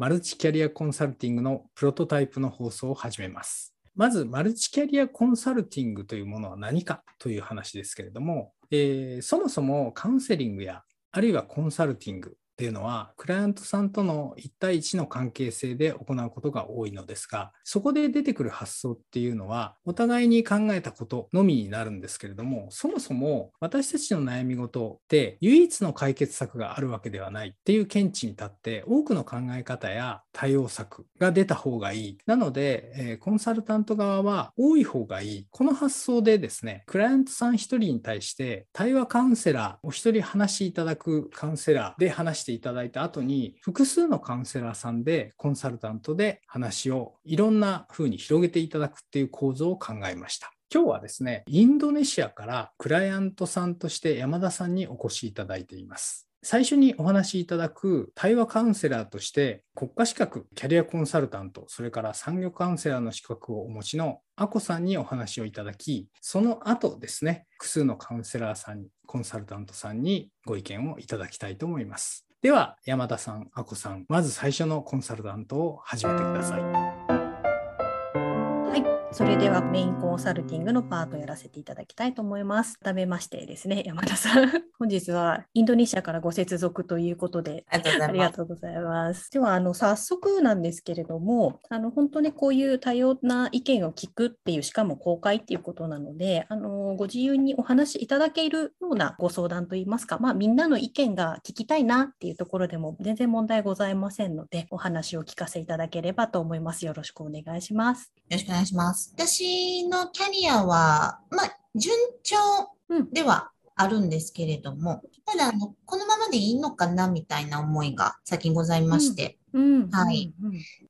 マルチキャリアコンサルティングのプロトタイプの放送を始めます。まず、マルチキャリアコンサルティングというものは何かという話ですけれども、えー、そもそもカウンセリングやあるいはコンサルティングっていうのは、クライアントさんとの1対1の関係性で行うことが多いのですが、そこで出てくる発想っていうのは、お互いに考えたことのみになるんですけれども、そもそも私たちの悩み事って唯一の解決策があるわけではないっていう見地に立って、多くの考え方や対応策が出た方がいい。なので、え、コンサルタント側は多い方がいい。この発想でですね、クライアントさん1人に対して対話カウンセラー、お一人話しいただくカウンセラーで話してていただいた後に複数のカウンセラーさんでコンサルタントで話をいろんな風に広げていただくっていう構造を考えました。今日はですね、インドネシアからクライアントさんとして山田さんにお越しいただいています。最初にお話しいただく対話カウンセラーとして国家資格、キャリアコンサルタント、それから産業カウンセラーの資格をお持ちのアコさんにお話をいただき、その後ですね、複数のカウンセラーさん、コンサルタントさんにご意見をいただきたいと思います。では、山田さん、あこさん、まず最初のコンサルタントを始めてください。それではメインコンサルティングのパートをやらせていただきたいと思います。改めましてですね、山田さん。本日はインドネシアからご接続ということで、ありがとうございます。では、あの、早速なんですけれども、あの、本当にこういう多様な意見を聞くっていう、しかも公開っていうことなので、あの、ご自由にお話しいただけるようなご相談といいますか、まあ、みんなの意見が聞きたいなっていうところでも全然問題ございませんので、お話を聞かせいただければと思います。よろしくお願いします。よろしくお願いします。私のキャリアは、まあ、順調ではあるんですけれども、ただあの、このままでいいのかなみたいな思いが最近ございまして、うん。うん、はい、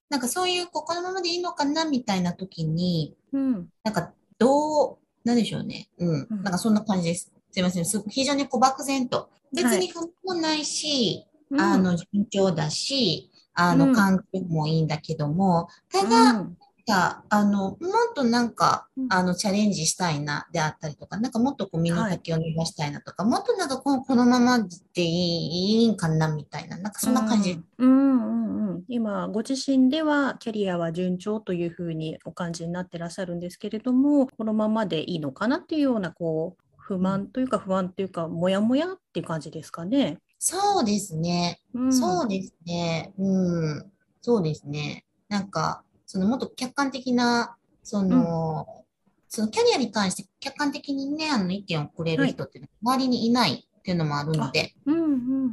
なんかそういうこ、このままでいいのかなみたいな時に、うん、なんかどう、なんでしょうね。うん。なんかそんな感じです。すいません。非常にこう漠然と。別に不もないし、はい、あの、順調だし、あの、環境もいいんだけども、ただ、や、あの、もっとなんか、あの、チャレンジしたいな、であったりとか、なんかもっとこう、身の丈を伸ばしたいなとか、はい、もっとなんかこのこのままでいいいいんかな、みたいな、なんかそんな感じ。うん、うんうん今、ご自身ではキャリアは順調というふうにお感じになってらっしゃるんですけれども、このままでいいのかなっていうような、こう、不満というか不安というか、もやもやっていう感じですかね。そうですね。うん、そうですね。うん。そうですね。なんか、そのもっと客観的な、その、うん、そのキャリアに関して客観的にね、あの意見をくれる人って周りにいないっていうのもあるので、うんうんうん、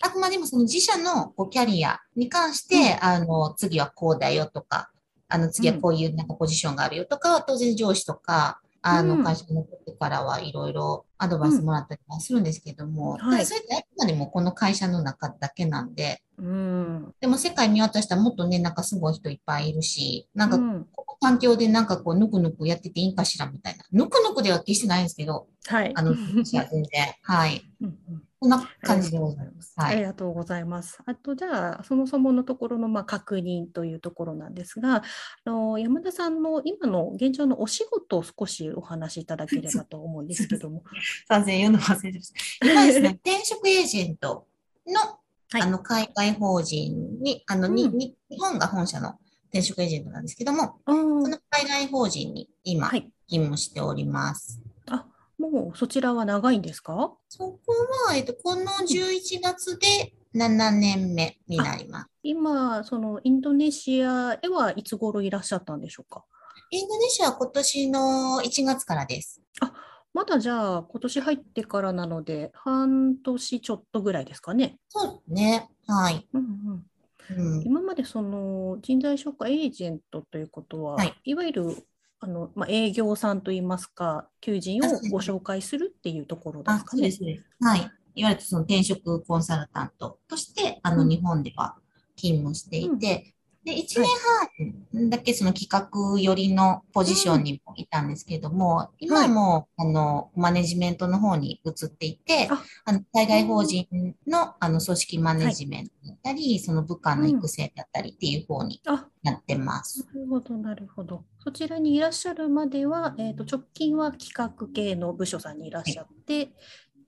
あくまでもその自社のこうキャリアに関して、うん、あの、次はこうだよとか、あの、次はこういうなんかポジションがあるよとかは、当然上司とか、あの、会社のことからはいろいろアドバイスもらったりはするんですけども、うんはい、それってあくまでもこの会社の中だけなんで、うん、でも世界見渡したらもっとね、なんかすごい人いっぱいいるし、なんか、この環境でなんかこう、ぬくぬくやってていいんかしらみたいな。ぬくぬくでは決してないんですけど、はい。あの、全然、はい。うんうんこんな感じでございます。はい、ありがとうございます。あと、じゃあ、そもそものところのまあ確認というところなんですが、あの山田さんの今の現状のお仕事を少しお話しいただければと思うんですけども。完全読んで忘れてました。今ですね、転職エージェントのはい、あの、海外法人に、あの、うん、に、日本が本社の転職エージェントなんですけども、その海外法人に今、勤務しております。あ、もうそちらは長いんですか？そこは、えっと、この11月で7年目になります。今、そのインドネシアへはいつ頃いらっしゃったんでしょうか？インドネシアは今年の1月からです。あ、まだじゃあ今年入ってからなので、半年ちょっとぐらいですかね。そうですね。はい。うんうんうん、今までその人材紹介エージェントということは、はい、いわゆるあの、まあ、営業さんといいますか、求人をご紹介するっていうところですかね。そうですはい。いわゆるその転職コンサルタントとして、あの、日本では勤務していて、で、1年半だけその企画寄りのポジションにもいたんですけれども、うん、今はもう、あの、マネジメントの方に移っていて、あの、海外法人の、あの、組織マネジメントだったり、はい、その部下の育成だったりっていう方になってます。なるほど、なるほど。そちらにいらっしゃるまでは、えっ、ー、と、直近は企画系の部署さんにいらっしゃって、はい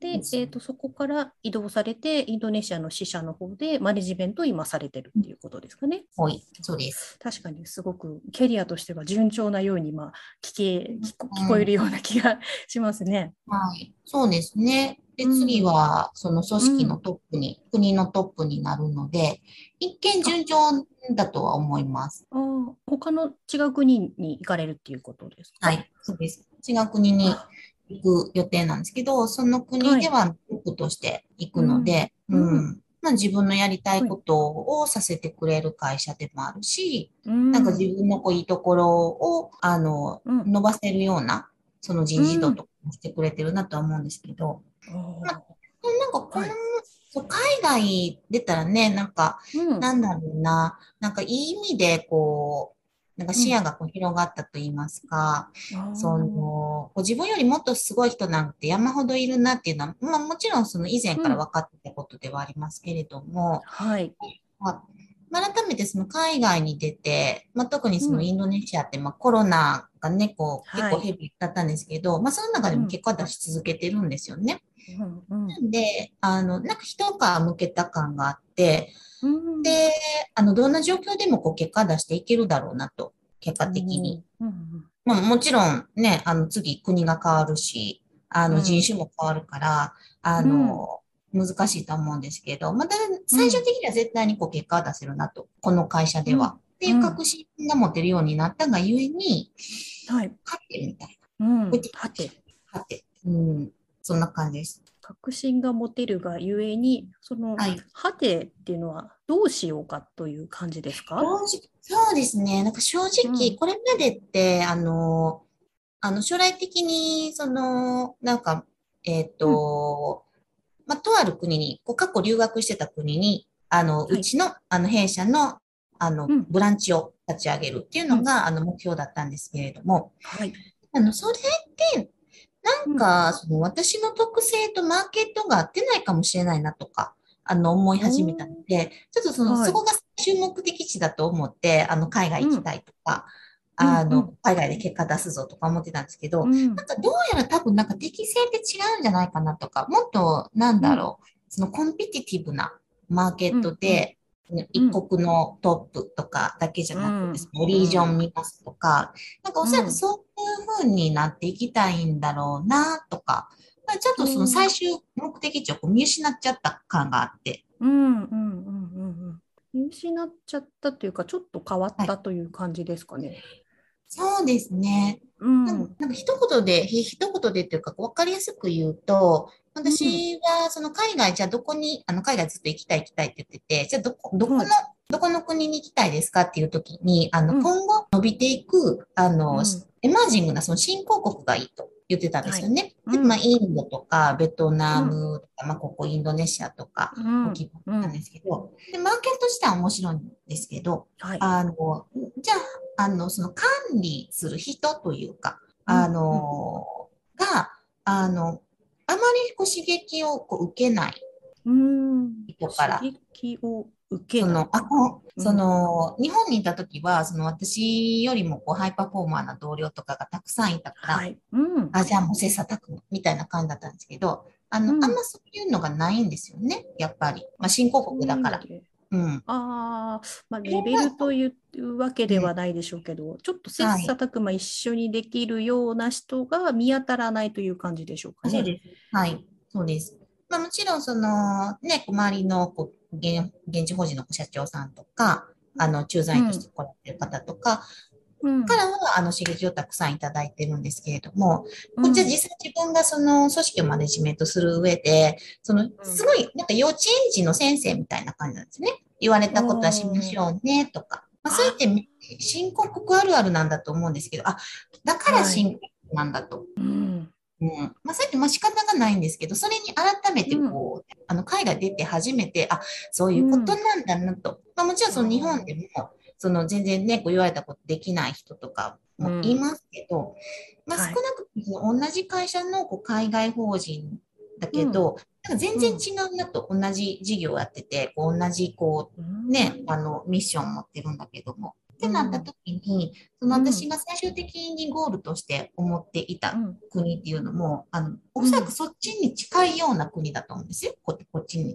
で、えーと、そこから移動されて、インドネシアの支社の方でマネジメントを今されてるっていうことですかね。はい、そうです。確かにすごくキャリアとしては順調なように、まあ、聞け聞こ聞こえるような気がしますね。はい、そうですね。で、次は、その組織のトップに、うん、国のトップになるので、一見順調だとは思います。ああ、他の違う国に行かれるっていうことですか？はい、そうです。違う国に行く予定なんですけど、その国ではトップとして行くので、はい、うん、うん。まあ、自分のやりたいことをさせてくれる会社でもあるし、うん、なんか自分のこういいところを、あの、うん、伸ばせるような、その人事度とかしてくれてるなとは思うんですけど、うん、まあ、なんかこの、はい。海外出たらね、なんか、うん、なんだろうな、なんかいい意味でこう、なんか視野がこう広がったと言いますか、うん、その、自分よりもっとすごい人なんて山ほどいるなっていうのは、まあもちろんその以前から分かってたことではありますけれども、うん、はい。まあ、改めてその海外に出て、まあ、特にそのインドネシアってまあコロナがね、こう結構ヘビーだったんですけど、はい、まあその中でも結果出し続けてるんですよね。うんうん、で、あの、なんか一皮向けた感があって、で、あの、どんな状況でもこう結果出していけるだろうなと、結果的に。まあ、もちろんね、あの、次国が変わるし、あの、人種も変わるから、あの、難しいと思うんですけど、また最終的には絶対にこう結果を出せるなと、この会社では。っていう確信が持てるようになったがゆえに、はい。勝ってみたいな。うん。勝て。勝て。うん。そんな感じです。確信が持てるがゆえに、その、はい、はてっていうのはどうしようかという感じですか？そうですね。なんか正直、これまでって、うん、あの、あの、将来的に、その、なんか、えっ、ー、と、うん、まあ、とある国に、こう過去留学してた国に、あの、はい、うちの、あの、弊社の、あの、うん、ブランチを立ち上げるっていうのが、あの、目標だったんですけれども、はい。あの、それって、なんか、その私の特性とマーケットが合ってないかもしれないなとか、あの、思い始めたので、ちょっとその、はい、そこが注目的地だと思って、あの、海外行きたいとか、うん、あの、うん。うん、海外で結果出すぞとか思ってたんですけど、うん、なんかどうやら多分なんか適性って違うんじゃないかなとか、もっと、なんだろう、そのコンピティティブなマーケットで、一国のトップとかだけじゃなくて、うん、リージョン見ますとか、なんかおそらくそういう風になっていきたいんだろうなとか、ちょっとその最終目的地を見失っちゃった感があって。うんうんうんうんうん。見失っちゃったというか、ちょっと変わったという感じですかね。はい、そうですね。うん、なんか一言で、一言でっていうか、分かりやすく言うと、私はその海外、じゃあどこに、あの海外ずっと行きたい行きたいって言ってて、じゃあどこ、どこの、どこの国に行きたいですかっていう時に、あの、今後伸びていく、あの、エマージングなその新興国がいいと言ってたんですよね。はい、でまあ、インドとか、ベトナムとか、まあ、ここインドネシアとか、大きかったんですけど、で、マーケット自体は面白いんですけど、はい、あの、じゃあ、あの、その管理する人というか、あの、が、あの、あまりこう刺激をこう受けない人から。刺激を受けその、あ、こう、その、日本にいた時は、その私よりもこうハイパフォーマーな同僚とかがたくさんいたから、はいうん、あ、じゃあもう切磋琢磨みたいな感じだったんですけど、あの、うん、あんまそういうのがないんですよね、やっぱり。まあ、新興国だから。うん、ああ、まあ、レベルというわけではないでしょうけど、ちょっと切磋琢磨一緒にできるような人が見当たらないという感じでしょうかね。そうです。はい、そうです。まあ、もちろん、その、ね、周りのこう現現地法人の社長さんとか、あの、駐在員として来られてる方とか、うん、からは、あの、刺激をたくさんいただいてるんですけれども、こっちは実際自分がその組織をマネジメントする上で、その、すごい、なんか幼稚園児の先生みたいな感じなんですね。言われたことはしましょうね、とか。まあ、そうやって深刻あるあるなんだと思うんですけど、あ、だから深刻なんだと。はい、うん。うん。まあ、そうやってまあ仕方がないんですけど、それに改めてこう、うん、あの、海外出て初めて、あ、そういうことなんだなと。うん、まあ、もちろんその日本でも、その全然ね、こう言われたことできない人とかもいますけど、まあ、少なくとも同じ会社のこう海外法人だけど、なんか全然違うなと、同じ事業をやってて、こう同じこうね、あのミッションを持ってるんだけども、ってなった時に、その私が最終的にゴールとして思っていた国っていうのも、あの、おそらくそっちに近いような国だと思うんですよ。こっちに。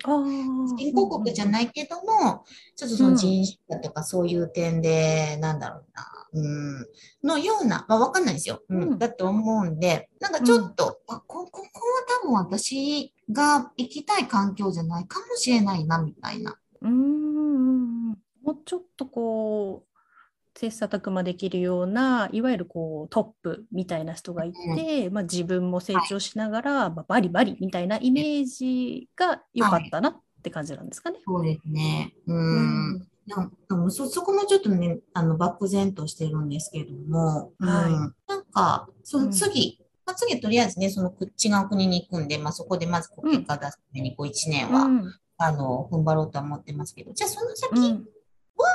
新興国じゃないけども、ちょっとその人種だとかそういう点で、なんだろうな、うん、のような、まあわかんないですよ。うん、だと思うんで、なんかちょっと、あこ、ここは多分私が行きたい環境じゃないかもしれないな、みたいな。うん。もうちょっとこう切磋琢磨できるようないわゆるこうトップみたいな人がいて、うん、まあ、自分も成長しながら、はい、まあ、バリバリみたいなイメージが良かったなって感じなんですかね。はい、そうですね。うん、うん。そそこもちょっとね、あの漠然としてるんですけども、はい、うん、なんか、その次、うん、まあ、次とりあえずね、その違う国に行くんで、まあ、そこでまず結果出すためにこう1年は、うん、あの、踏ん張ろうとは思ってますけど、じゃあその先は、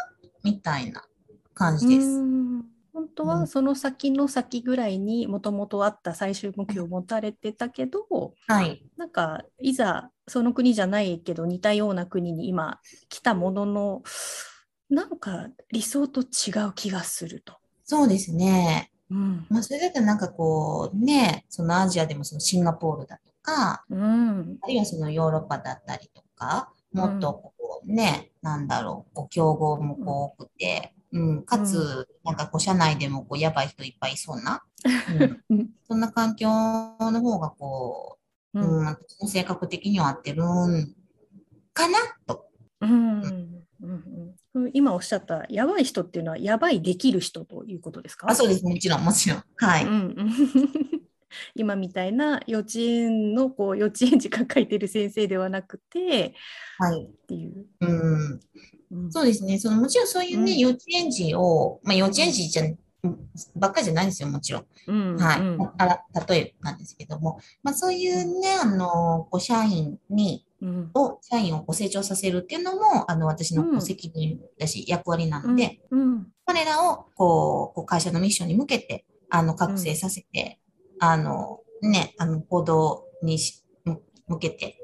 みたいな感じです。本当はその先の先ぐらいにもともとあった最終目標を持たれてたけど、はい、なんかいざその国じゃないけど似たような国に今来たもののなんか理想と違う気がすると。そうですね。うん、まあそれだとなんかこうねそのアジアでもそのシンガポールだとか、うん、あるいはそのヨーロッパだったりとかもっとこうね、うん、なんだろうこう競合もこう多くて。うん、かつ、なんかこう、社内でもこう、やばい人いっぱいいそうな、うん、そんな環境の方がこう、うん、性格的には合ってるん。かなと。うん。うん、今おっしゃったやばい人っていうのはやばいできる人ということですか？あそうです。もちろんもちろん。はい、うん、今みたいな幼稚園のこう幼稚園児が書いてる先生ではなくて、はい、っていう、うんそうですね。そのもちろんそういうね、うん、幼稚園児を、まあ幼稚園児じゃ、ばっかりじゃないですよ、もちろん。うん、はい。あら、例えなんですけども、まあそういうね、あの、こう社員に、うん、を、社員をこう成長させるっていうのも、あの、私の責任だし、役割なので、彼らを、こう、こう会社のミッションに向けて、あの、覚醒させて、あの、ね、あの、行動にし向けて、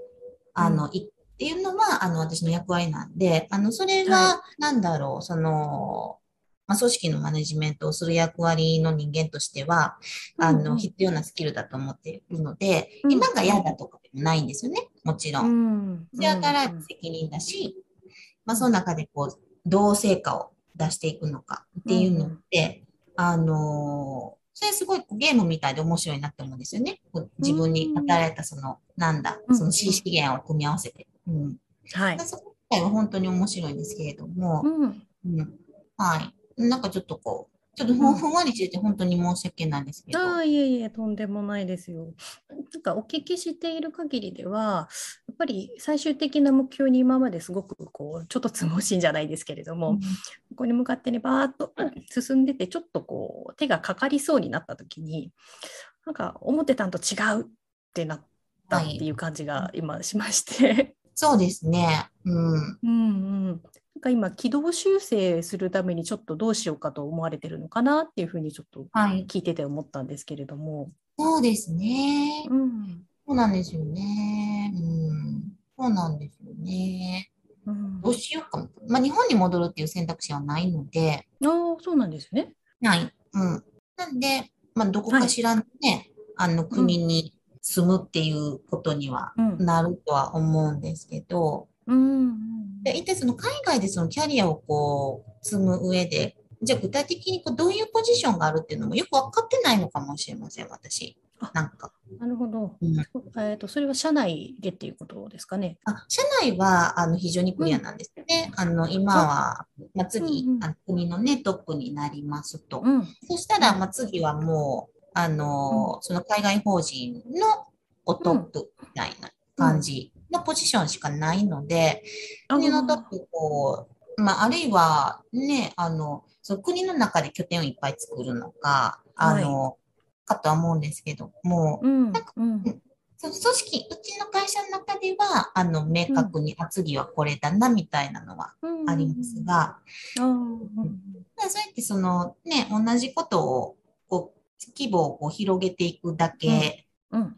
あの、いっていうのは、あの、私の役割なんで、あの、それは、なんだろう、その、まあ、組織のマネジメントをする役割の人間としては、あの、必要なスキルだと思っているので、今が嫌だとかでもないんですよね、もちろん。だから責任だし、まあ、その中でこう、どう成果を出していくのかっていうのって、あのそれすごいゲームみたいで面白いなって思うんですよね。自分に与えられたその、なんだ、その資源を組み合わせて。うん。はい。そこ自体は本当に面白いんですけれども、うん。うん、はい。なんかちょっとこう、ちょっとふんわりしてて本当に申し訳ないんですけど。ああ、いえいえ、とんでもないですよ。なんかお聞きしている限りでは、やっぱり最終的な目標に今まですごくこう、ちょっとつもしいんじゃないですけれども、うん、ここに向かってね、バーッと進んでて、ちょっとこう、手がかかりそうになった時に、なんか思ってたんと違うってなったっていう感じが今しまして、はいそうですね。うん。うんうん。なんか今、軌道修正するためにちょっとどうしようかと思われてるのかなっていうふうにちょっと聞いてて思ったんですけれども。はい、そうですね。うん。そうなんですよね。うん。そうなんですよね。うん、どうしようかも。まあ、日本に戻るっていう選択肢はないので。ああ、そうなんですね。ない。うん。なんで、まあ、どこかしらのね、はい、あの国に住むっていうことにはなるとは思うんですけど、うん、で一体その海外でそのキャリアをこう積む上で、じゃあ具体的にこうどういうポジションがあるっていうのもよく分かってないのかもしれません、私。なんか。なるほど。うん、えっ、ー、と、それは社内でっていうことですかね。あ社内はあの非常にクリアなんですね。うん、あの今は、まあ、次、うんうん、あの国のね、トップになりますと。うん、そしたら、まあ、次はもう、あの、うん、その海外法人のおトップみたいな感じのポジションしかないので、国のトップこう、まあ、あるいはね、あの、その国の中で拠点をいっぱい作るのか、あの、はい、かとは思うんですけども、うん、なんか、うん、その組織、うちの会社の中では、あの、明確に、あ、次はこれだな、みたいなのはありますが、うん、そうやってその、ね、同じことを規模をこう広げていくだけ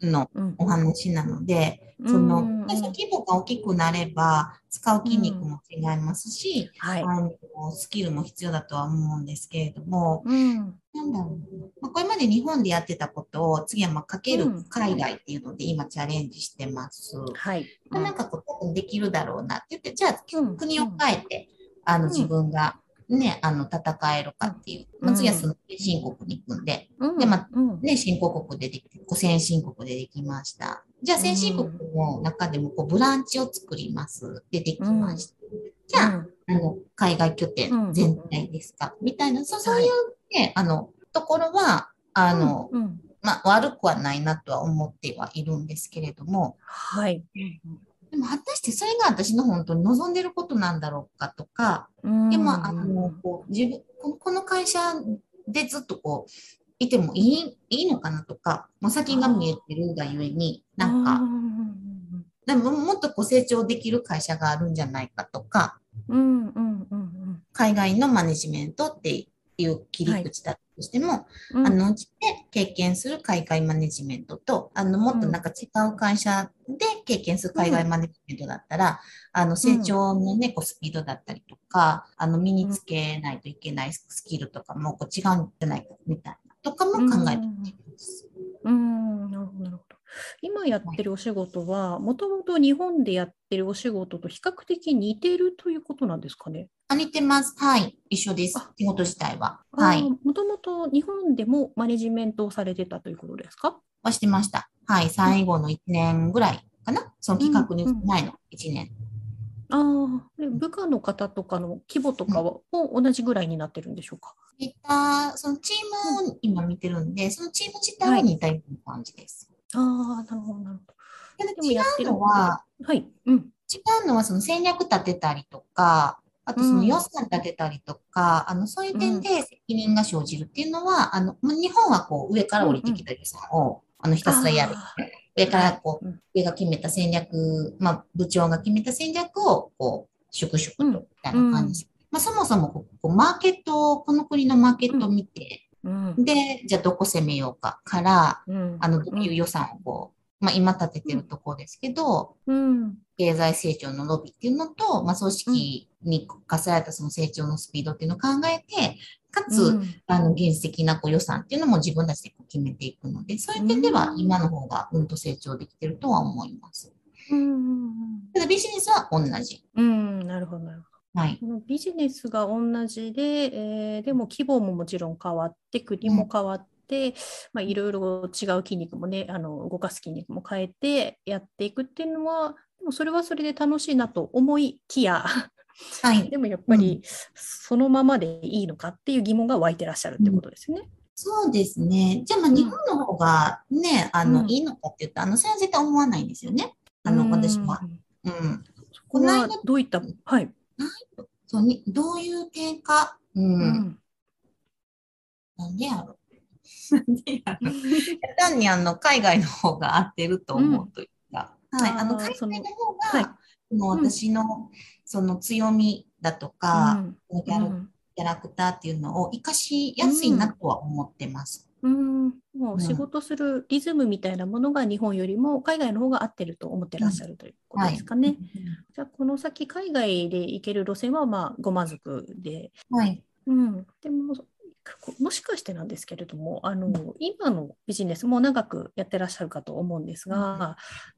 のお話なので、その、規模が大きくなれば、使う筋肉も違いますし、はい、あのスキルも必要だとは思うんですけれども、なんだろう、まあ、これまで日本でやってたことを次はまあかける海外っていうので今チャレンジしてます。はい。なんかこう多分できるだろうなって言って、じゃあ国を変えて、あの自分がね、あの、戦えるかっていう。まあ、次はその先進国に行くんで、で、まあ、ね、新興国でできて、先進国でできました。じゃあ先進国の中でもこうブランチを作ります。でできました。じゃあ、あの、海外拠点全体ですか、みたいな、そうそういうね、あの、ところは、あの、まあ、悪くはないなとは思ってはいるんですけれども、はい。でも果たしてそれが私の本当に望んでることなんだろうかとか、でも、あの、こう、自分、この会社でずっとこう、いてもいいいいのかなとか、もう先が見えてるがゆえに、なんか、でももっとこう成長できる会社があるんじゃないかとか、海外のマネジメントっていう切り口だとしても、はい、あの、うちで経験する海外マネジメントと、あの、もっとなんか違う会社で経験する海外マネジメントだったら、うん、あの、成長のね、こう、スピードだったりとか、あの、身につけないといけないスキルとかもこう違うんじゃないか、みたいな、とかも考えています。うん、うん、なるほど、なるほど。今やってるお仕事は、もともと日本でやってるお仕事と比較的似てるということなんですかね？あ似てます。はい。一緒です。仕事自体は。はい。もともと日本でもマネジメントをされてたということですか？はしてました。はい。最後の1年ぐらいかな。その企画に前の1年。うんうん、ああ、部下の方とかの規模とかは、も同じぐらいになってるんでしょうか？いた、そのチームを今見てるんで、そのチーム自体は似たような感じです。ああ、なるほど、なるほど。違うのは、はい。うん。違うのは、その戦略立てたりとか、あとその予算立てたりとか、うん、あの、そういう点で責任が生じるっていうのは、うん、あの、日本はこう、上から降りてきた予算を、うん、あの、ひたすらやる。上からこう、上が決めた戦略、まあ、部長が決めた戦略を、こう、粛々と、みたいな感じ。まあ、そもそもこう、マーケット、この国のマーケットを見て、うん、で、じゃあどこ攻めようかから、うん、あの、どういう予算をこう、まあ今立ててるところですけど、うん、経済成長の伸びっていうのと、まあ組織に課せられたその成長のスピードっていうのを考えて、かつ、あの、原始的なこう予算っていうのも自分たちでこう決めていくので、そういう点では今の方がうんと成長できてるとは思います。うん、ただビジネスは同じ。うん、なるほど、なるほど。はい、ビジネスが同じで、えー、でも規模ももちろん変わって、国も変わって、まあ、いろいろ違う筋肉もね、あの動かす筋肉も変えてやっていくっていうのは、でもそれはそれで楽しいなと思いきや、はい、でもやっぱりそのままでいいのかっていう疑問が湧いてらっしゃるってことですね。うん、そうですね。じゃあ、まあ、日本の方がね、うん、あの、いいのかって言うと、あの、それは絶対思わないんですよね。あの、私は。うん。この間、どういった、はい。そうにどういう点か、うん。うん、なんでやろ？なんでやろ？単にあの海外の方が合ってると思うというか、うん、はい、あの海外の方が、はい、もう私のその強みだとか、うん、キャラクターっていうのを生かしやすいなとは思ってます。うん、もう仕事するリズムみたいなものが日本よりも海外の方が合ってると思ってらっしゃるということですかね。はい、じゃあこの先海外で行ける路線はまあご満足で、はい、うん、でももしかしてなんですけれどもあの今のビジネスも長くやってらっしゃるかと思うんですが、うん、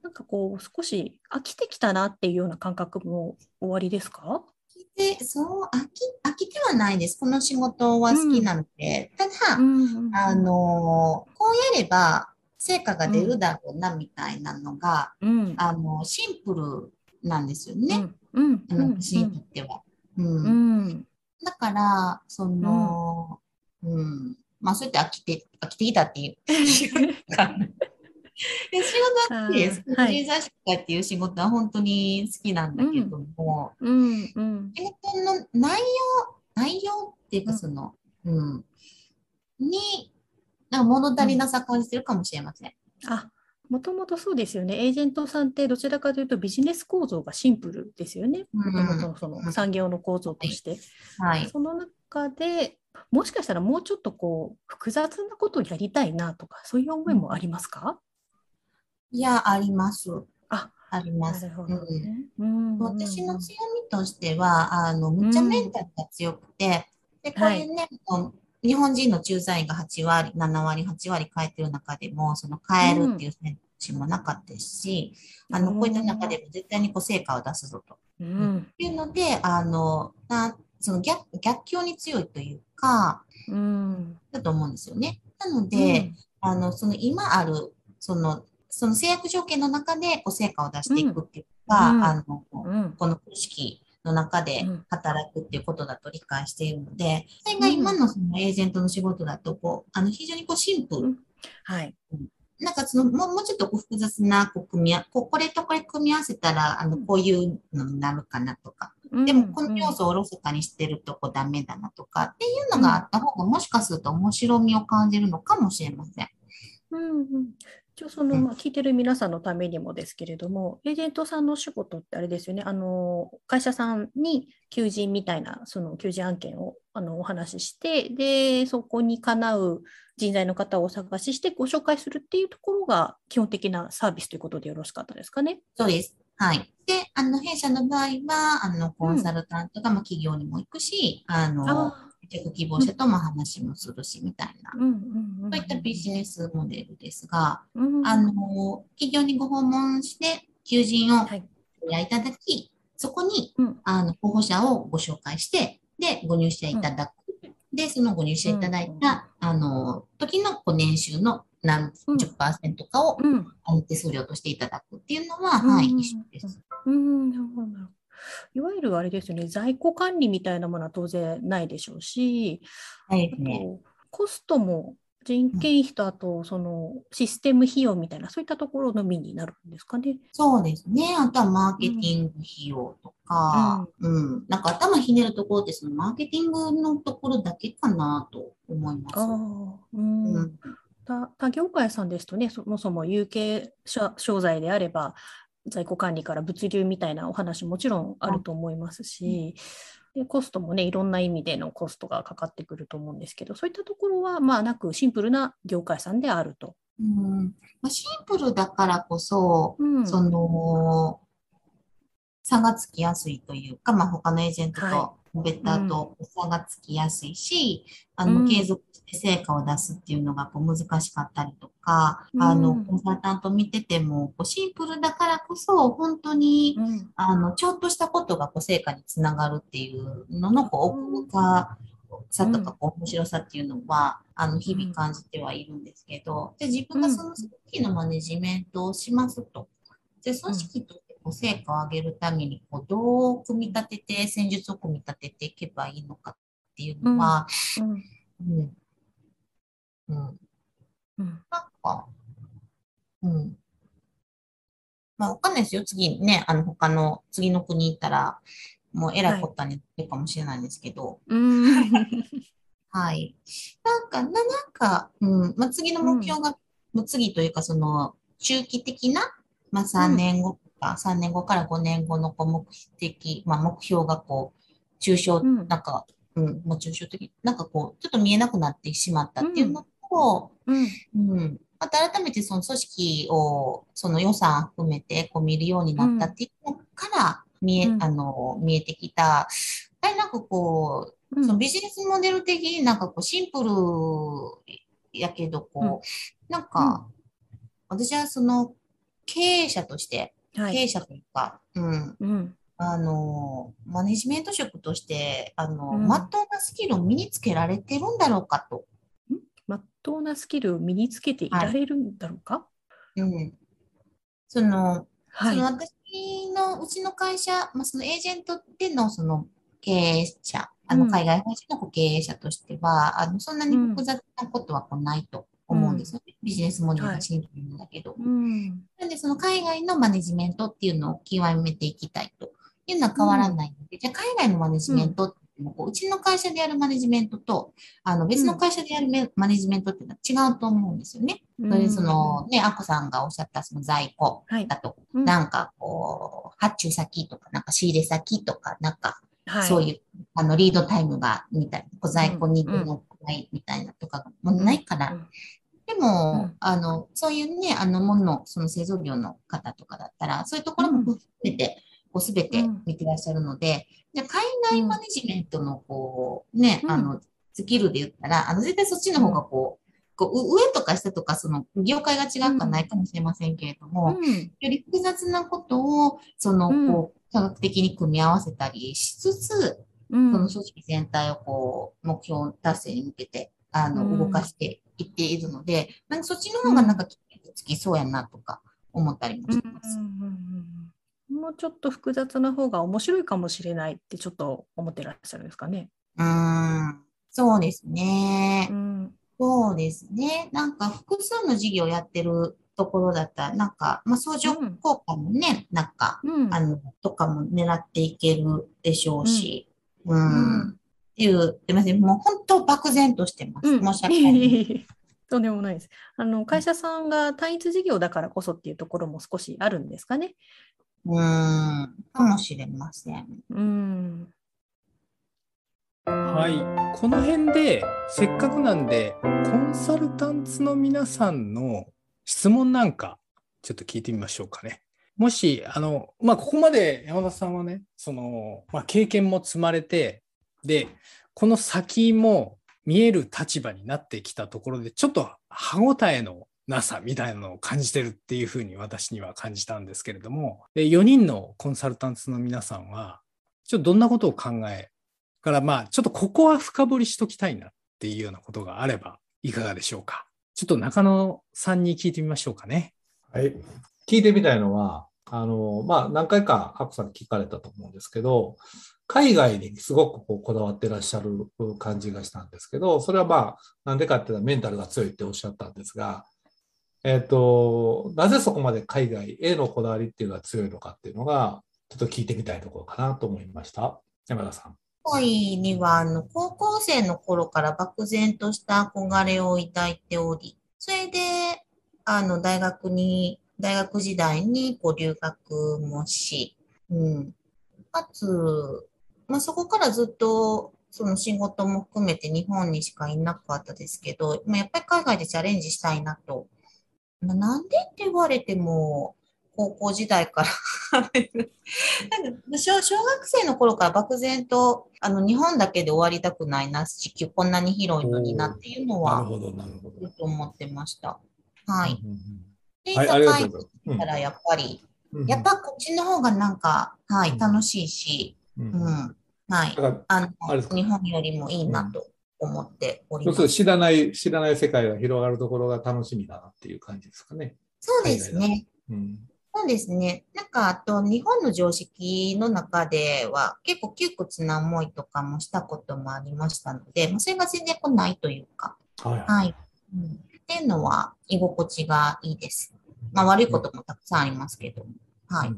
なんかこう少し飽きてきたなっていうような感覚もおありですか？で、そう、飽き、飽きてはないです。この仕事は好きなので。うん、ただ、うん、あの、こうやれば成果が出るだろうな、みたいなのが、うん、あの、シンプルなんですよね。うん。あの、私にとっては。うん。だから、その、うん。まあ、そうやって飽きて、飽きてきたっていう。で仕事は好きです。フリー雑誌家っていう仕事は本当に好きなんだけども、うん。うん、仕事の内容、内容っていうかその、うん、に、なん。か物足りなさ感じてるかもしれません。あもともとそうですよね。エージェントさん。ってどちらかというとビジネス構造がシンプルですよね。もともとその産業の構造として。はい、その中でもしかしたらもうちょっとこう複雑なことをやりたいなとかそういう思いもありますか、いや、あります。あ、あります。なるほどね。うん、私の強みとしては、あの、むっちゃメンタルが強くて、で、こういうね、日本人の駐在員が8割、7割、8割変えてる中でも、その変えるっていう選択肢もなかったし、あの、こういった中でも絶対にこう成果を出すぞと。うん、っていうので、あの、なその逆逆境に強いというか、うん、だと思うんですよね。なので、あの、その今ある、そのその制約条件の中でこう成果を出していくっていうか、うん、あの、うん、この組織の中で働くっていうことだと理解しているので、それが今のそのエージェントの仕事だと、こう、あの、非常にこうシンプル。はい。なんかその、もうもうちょっと複雑なこう組み合ここれとこれ組み合わせたら、あの、こういうのになるかなとか。でも、この要素をおろそかにしてるとこダメだなとかっていうのがあった方が、もしかすると面白みを感じるのかもしれません。うんうん、一応その、まあ、聞いてる皆さんのためにもですけれども、エージェントさんの仕事ってあれですよね、あの会社さんに求人みたいな、その求人案件をあのお話しして、で、そこにかなう人材の方をお探ししてご紹介するっていうところが基本的なサービスということでよろしかったですかね。そうです。はい。で、あの、弊社の場合は、あの、コンサルタントが、まあ、企業にも行くし、あの、着希望者とも話もするし、みたいな、そういったビジネスモデルですが、あの、企業にご訪問して、求人をい。ただき、そこに、あの、候補者をご紹介して、で、ご入社いただく。で、そのご入社いただいた、あの、時のこう年収の何十パーセントかを、あの手数料としていただくっていうのは、はい、一緒です。うん、なるほど。いわゆるあれですよね、在庫管理みたいなものは当然ないでしょうし、はいね、コストも人件費とあとそのシステム費用みたいな、そういったところのみになるんですかね。そうですね。あとはマーケティング費用とか、うん、うん、なんか頭ひねるところってそのマーケティングのところだけかなと思います。あうん、うん他業界さんですとね、そもそも有形商材であれば、在庫管理から物流みたいなお話もちろんあると思いますし、でコストもねいろんな意味でのコストがかかってくると思うんですけどそういったところはまあなくシンプルな業界さんであると。うん。まあ、シンプルだからこそ、うん、その差がつきやすいというか、まあ、他のエージェントとベターと差がつきやすいし、うん、あの継続して成果を出すっていうのがこう難しかったりとか、うん、あのコンサルタント見ててもこうシンプルだからこそ本当に、うん、あのちょっとしたことがこう成果につながるっていうののこう奥深さとかこう面白さっていうのは、あの日々感じてはいるんですけど、で自分がその組織のマネジメントをしますと。で組織と成果を上げるためにこうどう組み立てて戦術を組み立てていけばいいのかっていうのは、うん、うん、うん、うん、なんか、うん。まあ、わかんないですよ。次ね、あの、他の、次の国行ったら、もうえらいことになるかもしれないんですけど。はい。はい。なんか、な、なんか、うん、まあ、次の目標が、うん、次というか、その、中期的な、まあ、3年後か、3年後から5年後のこう目的、まあ、目標がこう、抽象、なんか、うん、もう抽象的、なんかこう、ちょっと見えなくなってしまったっていうのと、うん、うん、また改めてその組織を、その予算含めてこう見るようになったっていうのから見え、うん、あの、見えてきた、やはりなんかこう、そのビジネスモデル的になんかこうシンプルやけど、こう、なんか、私はその経営者として、経営者というか、うん、うん、あの、マネジメント職として、あの、ま、っとうなスキルを身につけられてるんだろうかと。まっとうなスキルを身につけていられるんだろうか、はい、うん。その、はい、その私のうちの会社、まあ、そのエージェントでのその経営者、あの海外法人の経営者としては、うん、あのそんなに複雑なことはこうないと。思うんですよね。うん、ビジネスモデルがシンプルなんだけど。はい、なんで、その海外のマネジメントっていうのを極めていきたいと。いうのは変わらないので、じゃあ海外のマネジメントっていうのも、うちの会社でやるマネジメントと、あの別の会社でやるマネジメントっていうのは違うと思うんですよね。それそのね、アコさんがおっしゃったその在庫だと、はい、なんかこう、発注先とか、なんか仕入れ先とか、なんか、そういう、あの、リードタイムが、みたいな、在庫にどのくらいみたいなとかもないから、でも、うん、あの、そういうね、あの、もの、その製造業の方とかだったら、そういうところも含めて、こう、すべて見てらっしゃるので、じゃ海外マネジメントの、こう、ね、あの、スキルで言ったら、あの、絶対そっちの方がこう、こう上とか下とか、その、業界が違うかないかもしれませんけれども、うん、より複雑なことを、その、こう、科学的に組み合わせたりしつつ、その組織全体をこう、目標達成に向けて、あの、動かしていっているので、なんかそっちの方がなんかつきそうやなとか思ったりもします。もうちょっと複雑な方が面白いかもしれないってちょっと思ってらっしゃるんですかね。うん、そうですね。うん、そうですね。なんか複数の事業やってるところだったら、なんか、まあ、相乗効果もね、うん、なんか、うん、あの、とかも狙っていけるでしょうし、うん。っていう、すみません、もう本当漠然としてます。申し訳ない。とんでもないです。あの会社さんが単一事業だからこそっていうところも少しあるんですかね？うん、かもしれません。うん。はい、この辺でせっかくなんでコンサルタンツの皆さんの質問なんかちょっと聞いてみましょうかね。もし、あの、まあ、ここまで山田さんはね、その、まあ、経験も積まれて、で、この先も見える立場になってきたところで、ちょっと歯応えのなさみたいなのを感じてるっていうふうに私には感じたんですけれども、4人のコンサルタントの皆さんは、ちょっとどんなことを考え、からまあ、ちょっとここは深掘りしときたいなっていうようなことがあればいかがでしょうか。ちょっと中野さんに聞いてみましょうかね。はい。聞いてみたいのは、あの、まあ、何回か、アクさん聞かれたと思うんですけど、海外にすごくこうこだわってらっしゃる感じがしたんですけど、それはまあ、なんでかっていうとメンタルが強いっておっしゃったんですが、えっ、ー、と、なぜそこまで海外へのこだわりっていうのが強いのかっていうのが、ちょっと聞いてみたいところかなと思いました。山田さん。恋には、あの、高校生の頃から漠然とした憧れを抱いており、それで、あの、大学に大学時代にこ留学もし、うん。かつ、まあ、そこからずっとその仕事も含めて日本にしかいなかったですけど、まあ、やっぱり海外でチャレンジしたいなと。まあ、なんでって言われても、高校時代から なんか小小学生の頃から漠然とあの日本だけで終わりたくないな、地球こんなに広いのになっていうのは、ずっと思ってました。はい。うんうんで、はい、高いったらやっぱり、うん、やっぱこっちの方がなんか、はい、楽しいし、うん、うん、はい、あの日本よりもいいなと思っております。知らない、知らない世界が広がるところが楽しみだなっていう感じですかね。そうですね。うん、そうですね。なんか、あと、日本の常識の中では、結構窮屈な思いとかもしたこともありましたので、まあ、それが全然来ないというか、はい、はい、うんっていうのは居心地がいいです。まあ、悪いこともたくさんありますけど。はい。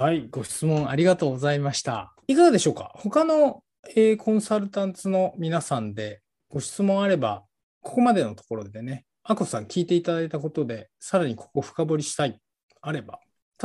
はい、ご質問ありがとうございました。いかがでしょうか？他の、えー、コンサルタンツの皆さんでご質問あれば、ここまでのところでね、あこさん聞いていただいたことで、さらにここ深掘りしたい、あれば。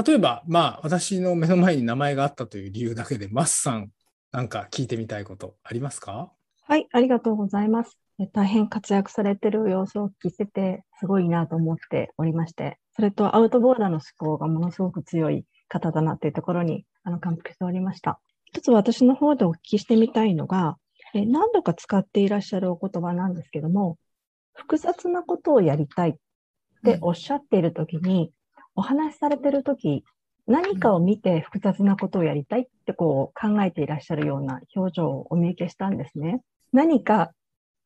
例えば、まあ、私の目の前に名前があったという理由だけで、マスさん、なんか聞いてみたいことありますか？はい、ありがとうございます。大変活躍されてる様子を聞いてて、すごいなと思っておりまして、それとアウトボーダーの思考がものすごく強い方だなっていうところにあの感服しておりました。一つ私の方でお聞きしてみたいのが、え何度か使っていらっしゃるお言葉なんですけども、複雑なことをやりたいっておっしゃっているときに、お話しされているとき、何かを見て複雑なことをやりたいってこう考えていらっしゃるような表情をお見受けしたんですね。何か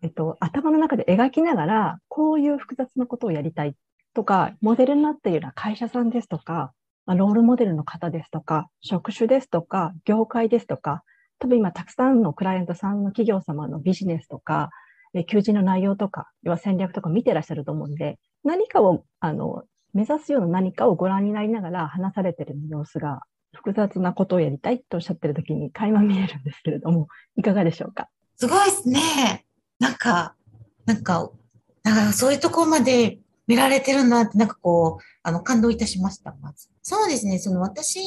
えっと、頭の中で描きながら、こういう複雑なことをやりたいとか、モデルになっているような会社さんですとか、ロールモデルの方ですとか、職種ですとか、業界ですとか、多分今たくさんのクライアントさんの企業様のビジネスとか、求人の内容とか、要は戦略とか見てらっしゃると思うんで、何かを、あの、目指すような何かをご覧になりながら話されてる様子が、複雑なことをやりたいとおっしゃってる時に垣間見えるんですけれども、いかがでしょうか？すごいですね。なんか、なんか、なんかそういうところまで見られてるなって、なんかこう、あの、感動いたしました、まず。そうですね、その私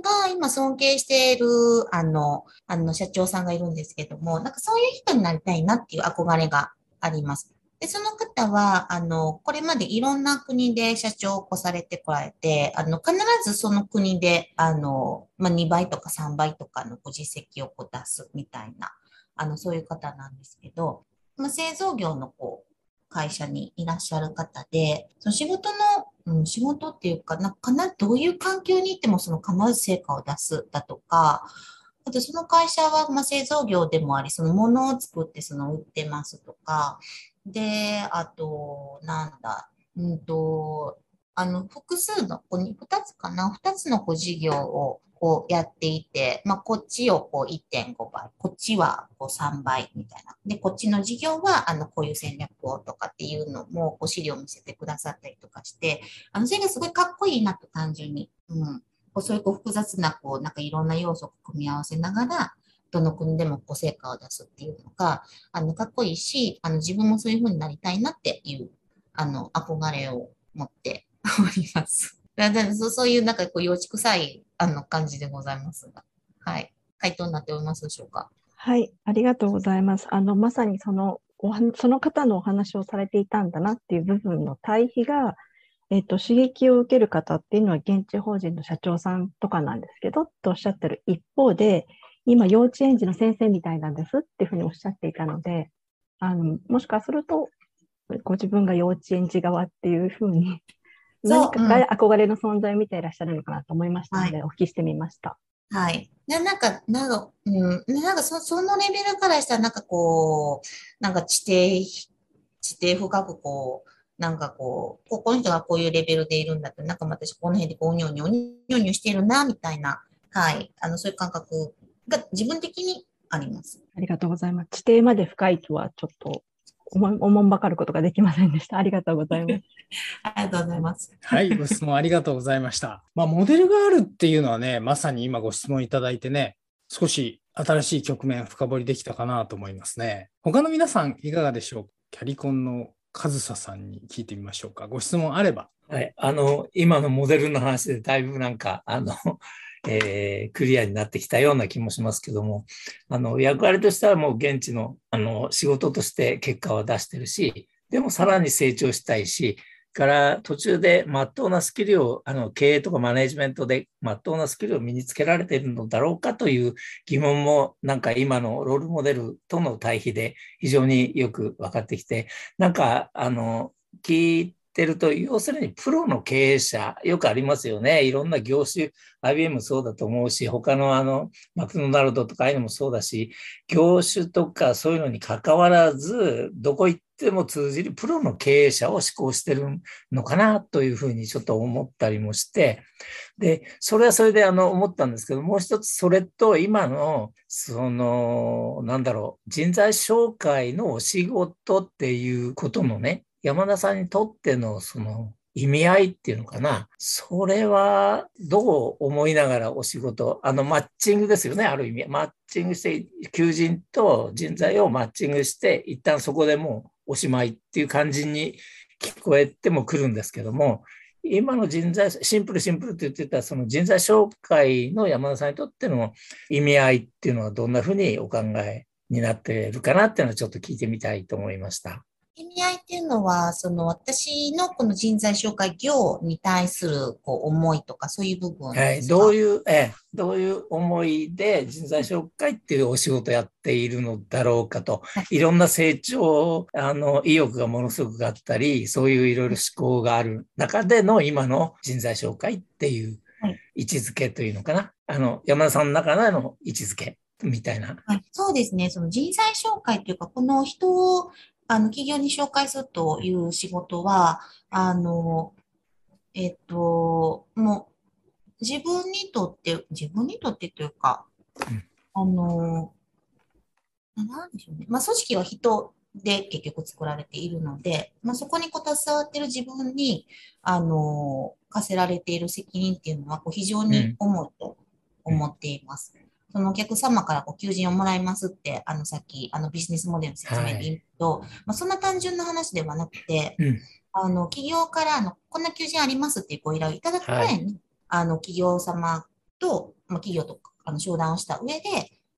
が今尊敬している、あの、あの、社長さんがいるんですけども、なんかそういう人になりたいなっていう憧れがあります。で、その方は、あの、これまでいろんな国で社長を起こされてこられて、あの、必ずその国で、あの、まあ、2倍とか3倍とかのご実績をこう出すみたいな、あの、そういう方なんですけど、まあ、製造業のこう、会社にいらっしゃる方で、その仕事の、うん、仕事っていうか、なんかなどういう環境にいてもその必ず成果を出すだとか、あとその会社はま製造業でもあり、そのものを作ってその売ってますとか、で、あと、なんだ、うんと、あの、複数の、こに2つかな ?2 つのこう事業をこうやっていて、まあ、こっちをこう1.5倍、こっちはこう3倍みたいな。で、こっちの事業は、あの、こういう戦略をとかっていうのも、こう資料を見せてくださったりとかして、あの、それがすごいかっこいいなと単純に。うん。こうそういうこう複雑な、こう、なんかいろんな要素を組み合わせながら、どの国でもこう成果を出すっていうのが、あの、かっこいいし、あの、自分もそういう風になりたいなっていう、あの、憧れを持っております。だだそうそういうなんかこう幼稚臭いあの感じでございますが、はい。回答になっておりますでしょうか？はい、ありがとうございます。あの、まさにその、おはその方のお話をされていたんだなっていう部分の対比が、えっ、と、刺激を受ける方っていうのは現地法人の社長さんとかなんですけど、とおっしゃってる一方で、今幼稚園児の先生みたいなんですっていうふうにおっしゃっていたので、あの、もしかすると、ご自分が幼稚園児側っていうふうに何かが憧れの存在を見ていらっしゃるのかなと思いましたので、お聞きしてみました。はい。でなんか、なんか、うん、なんかそそのレベルからしたら、なんかこう、なんか地底、地底深くこう、なんかこう、ここの人がこういうレベルでいるんだって、なんか私この辺でこう、にょにょにょにょしてるな、みたいな、はい。あの、そういう感覚が自分的にあります。ありがとうございます。地底まで深いとはちょっとおもんばかることができませんでした。ありがとうございます。ありがとうございます。はい、ご質問ありがとうございました。まあ、モデルがあるっていうのはね、まさに今ご質問いただいてね、少し新しい局面深掘りできたかなと思いますね。他の皆さんいかがでしょう？キャリコンの上総さんに聞いてみましょうか。ご質問あれば。はい、あの、今のモデルの話でだいぶなんか、あの、えー、クリアになってきたような気もしますけども、あの、役割としてはもう現地の、あの、仕事として結果は出してるし、でもさらに成長したいし、から途中でまっとうなスキルを、あの、経営とかマネジメントでまっとうなスキルを身につけられているのだろうかという疑問も、なんか今のロールモデルとの対比で非常によく分かってきて、なんか、あの、聞いてると、要するにプロの経営者、よくありますよね。いろんな業種、IBM そうだと思うし、他のあの、マクドナルドとかああいうのもそうだし、業種とかそういうのに関わらず、どこ行っても通じるプロの経営者を志向してるのかなというふうにちょっと思ったりもして、で、それはそれであの思ったんですけど、もう一つそれと今の、その、なんだろう、人材紹介のお仕事っていうことのね、山田さんにとってのその意味合いっていうのかな。それはどう思いながらお仕事、あのマッチングですよね、ある意味。マッチングして、求人と人材をマッチングして、一旦そこでもうおしまいっていう感じに聞こえてもくるんですけども、今の人材、シンプルシンプルって言ってたその人材紹介の山田さんにとっての意味合いっていうのはどんなふうにお考えになっているかなっていうのをちょっと聞いてみたいと思いました。意味合いっていうのは、その私のこの人材紹介業に対するこう思いとかそういう部分はい、どういう、えどういう思いで人材紹介っていうお仕事やっているのだろうかと、はい、いろんな成長、あの、意欲がものすごくあったり、そういういろいろ思考がある中での今の人材紹介っていう位置づけというのかな。あの、山田さんの中での位置づけ。みたいな、はい。そうですね。その人材紹介というか、この人をあの、企業に紹介するという仕事は、あの、えっと、もう、自分にとって、自分にとってというか、あの、なんでしょうね。まあ、組織は人で結局作られているので、まあ、そこにこう携わっている自分に、あの、課せられている責任っていうのは、こう非常に重いと思っています。うんそのお客様からこう求人をもらいますって、あのさっきあのビジネスモデルの説明で言うと、はい、まあ、そんな単純な話ではなくて、うん、あの企業からあのこんな求人ありますっていうご依頼をいただく前に、はい、あの企業様と、まあ、企業とあの商談をした上で、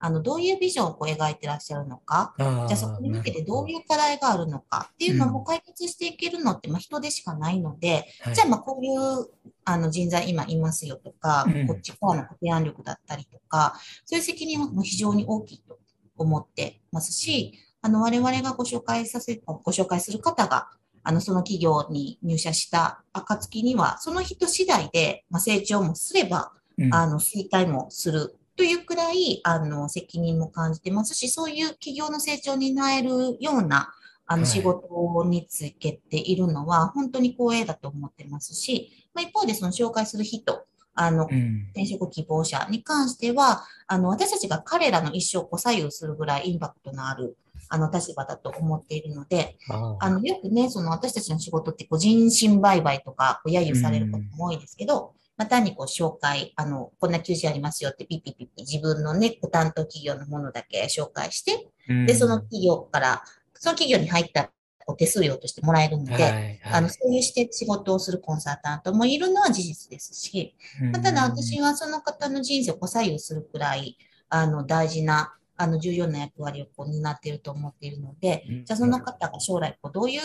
あの、どういうビジョンをこう描いてらっしゃるのか、じゃあそこに向けてど。ういう課題があるのかっていうのも解決していけるのって、まあ、人でしかないので、はい、じゃあ、まあ、こういうあの人材今いますよとか、うん、こっち側の提案力だったりとか、そういう責任はもう非常に大きいと思ってますし、あの、我々がご紹介させ、ご紹介する方が、あの、その企業に入社した暁には、その人次第で、まあ、成長もすれば、うん、あの、衰退もするというくらい、あの、責任も感じてますし、そういう企業の成長になえるような、あの、仕事につけているのは、本当に光栄だと思ってますし、まあ、一方でその紹介する人、あの、転職希望者に関しては、あの、私たちが彼らの一生を左右するぐらいインパクトのある、あの、立場だと思っているので、あの、よくね、その私たちの仕事ってこう人身売買とか、揶揄されることも多いですけど、まあ、単にこう紹介、あの、こんな求人ありますよってピッピッピッピ自分のね、ご担当企業のものだけ紹介して、で、その企業から、その企業に入ったお手数料としてもらえるので、はいはい、あの、そういうして仕事をするコンサータントもいるのは事実ですし、まあ、ただ私はその方の人生を左右するくらい、あの、大事な、あの、重要な役割をこう担っていると思っているので、じゃあその方が将来こうどういう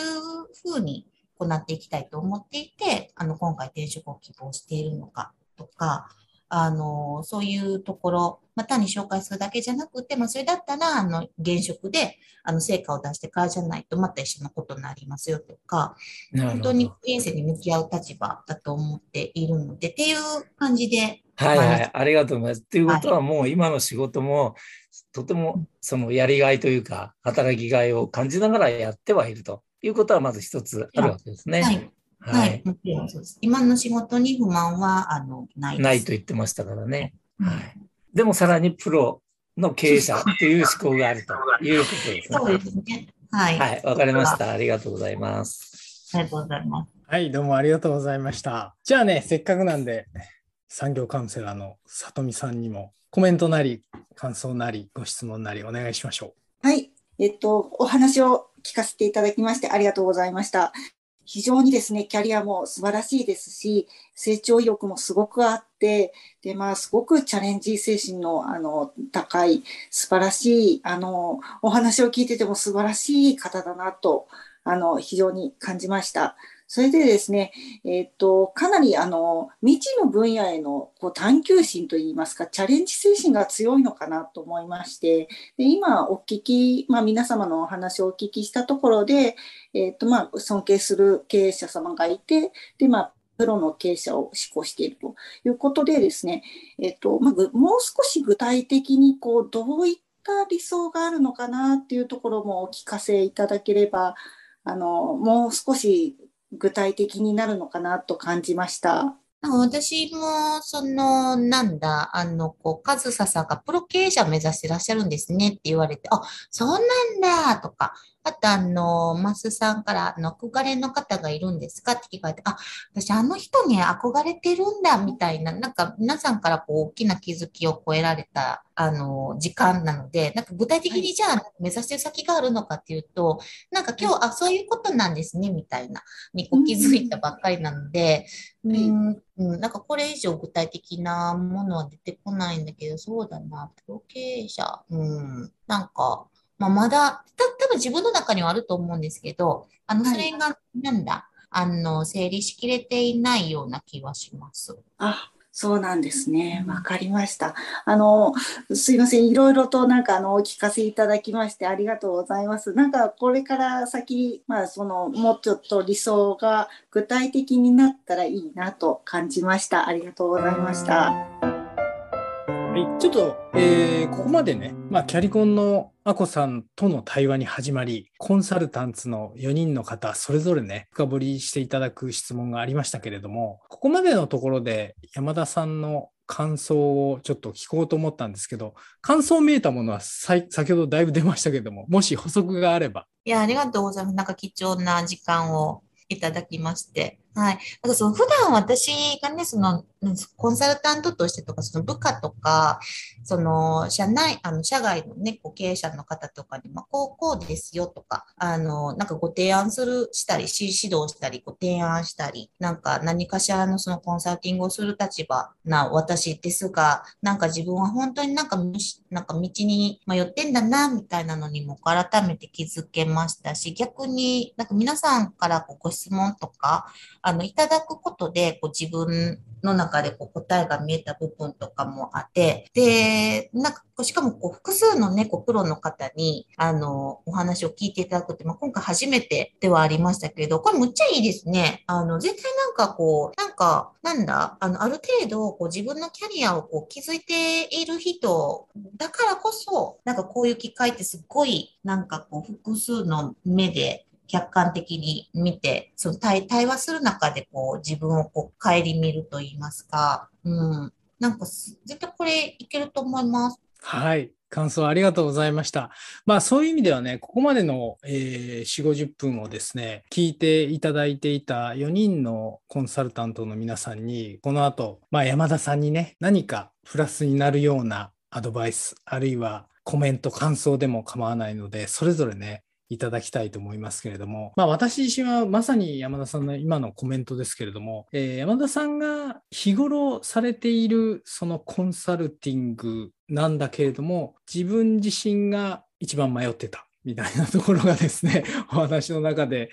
ふうに行っていきたいと思っていて、あの、今回転職を希望しているのかとか、あの、そういうところ、まあ、単に紹介するだけじゃなくて、まあ、それだったら、あの、現職で、あの、成果を出してからじゃないと、また一緒のことになりますよとか、本当に人生に向き合う立場だと思っているので、っていう感じで。はいはい、ありがとうございます。ということは、もう今の仕事も、とてもそのやりがいというか、働きがいを感じながらやってはいるということは、まず一つあるわけですね。はいはい、もちろんそうです。今の仕事に不満はあのないないと言ってましたからね。はい、でもさらにプロの経営者っていう思考があるということですね。そうですね。はい。はい、わかりました。ありがとうございます。ありがとうございます。はい、どうもありがとうございました。じゃあね、せっかくなんで、産業カウンセラーの里見さんにもコメントなり、感想なり、ご質問なりお願いしましょう。はい。えっと、お話を聞かせていただきましてありがとうございました。非常にですね、キャリアも素晴らしいですし、成長意欲もすごくあって、で、まあ、すごくチャレンジ精神の、あの、高い、素晴らしい、あの、お話を聞いてても素晴らしい方だなと、あの、非常に感じました。それでですね、えっ、と、かなりあの、未知の分野へのこう探求心といいますか、チャレンジ精神が強いのかなと思いまして、で今お聞き、まあ皆様のお話をお聞きしたところで、えっ、と、まあ尊敬する経営者様がいて、で、まあプロの経営者を志向しているということでですね、えっ、と、まあ、もう少し具体的にこう、どういった理想があるのかなっていうところもお聞かせいただければ、あの、もう少し具体的になるのかなと感じました。私も、その、なんだ、あの、こう、カズサさんがプロ経営者を目指してらっしゃるんですねって言われて、あ、そうなんだ、とか、あと、あの、マスさんから、あの、憧れの方がいるんですか？って聞かれて、あ、私、あの人に憧れてるんだ、みたいな、なんか、皆さんからこう、大きな気づきを超えられた、あの、時間なので、なんか具体的にじゃあ、目指してる先があるのかっていうと、なんか今日、あ、そういうことなんですね、みたいな、にこう気づいたばっかりなので、うん、うん、なんかこれ以上具体的なものは出てこないんだけど、そうだな、プロ経営者、うん、なんか、まあ、まだ、分自分の中にはあると思うんですけど、あの、それが、なんだ、はい、あの、整理しきれていないような気はします。あ、そうなんですね。わかりました。あの、すいません。いろいろとなんかあの、お聞かせいただきましてありがとうございます。なんかこれから先、まあその、もうちょっと理想が具体的になったらいいなと感じました。ありがとうございました。はい、ちょっと、えー、ここまでね、まあ、キャリコンのアコさんとの対話に始まり、コンサルタンツの4人の方、それぞれね、深掘りしていただく質問がありましたけれども、ここまでのところで山田さんの感想をちょっと聞こうと思ったんですけど、感想めいたものは先ほどだいぶ出ましたけども、もし補足があれば。いや、ありがとうございます。なんか貴重な時間をいただきまして。はい。だかその普段私がね、そのコンサルタントとしてとか、その部下とか、その社内、あの社外のね、こう経営者の方とかに、まあ、こう、こうですよとか、あの、なんかご提案する、したり、指導したり、ご提案したり、なんか何かしらのそのコンサルティングをする立場な私ですが、なんか自分は本当になんか、なんか道に迷ってんだな、みたいなのにも改めて気づけましたし、逆になんか皆さんからご質問とか、あの、いただくことで、こう自分の中でこう答えが見えた部分とかもあって、で、なんか、しかもこう複数のね、こうプロの方に、あの、お話を聞いていただくって、まあ、今回初めてではありましたけれど、これむっちゃいいですね。あの、絶対なんかこう、なんか、なんだ、あの、ある程度、こう自分のキャリアをこう築いている人だからこそ、なんかこういう機会ってすっごい、なんかこう複数の目で客観的に見て、その対対話する中でこう自分をこう顧みると言いますか、うん、なんか絶対これいけると思います。はい。感想ありがとうございました。まあそういう意味ではね、ここまでの、えー、4、50分をですね、聞いていただいていた4人のコンサルタントの皆さんに、この後、まあ山田さんにね、何かプラスになるようなアドバイス、あるいはコメント、感想でも構わないので、それぞれね、いただきたいと思いますけれども、まあ、私自身はまさに山田さんの今のコメントですけれども、えー、山田さんが日頃されているそのコンサルティングなんだけれども、自分自身が一番迷ってたみたいなところがですね、お話の中で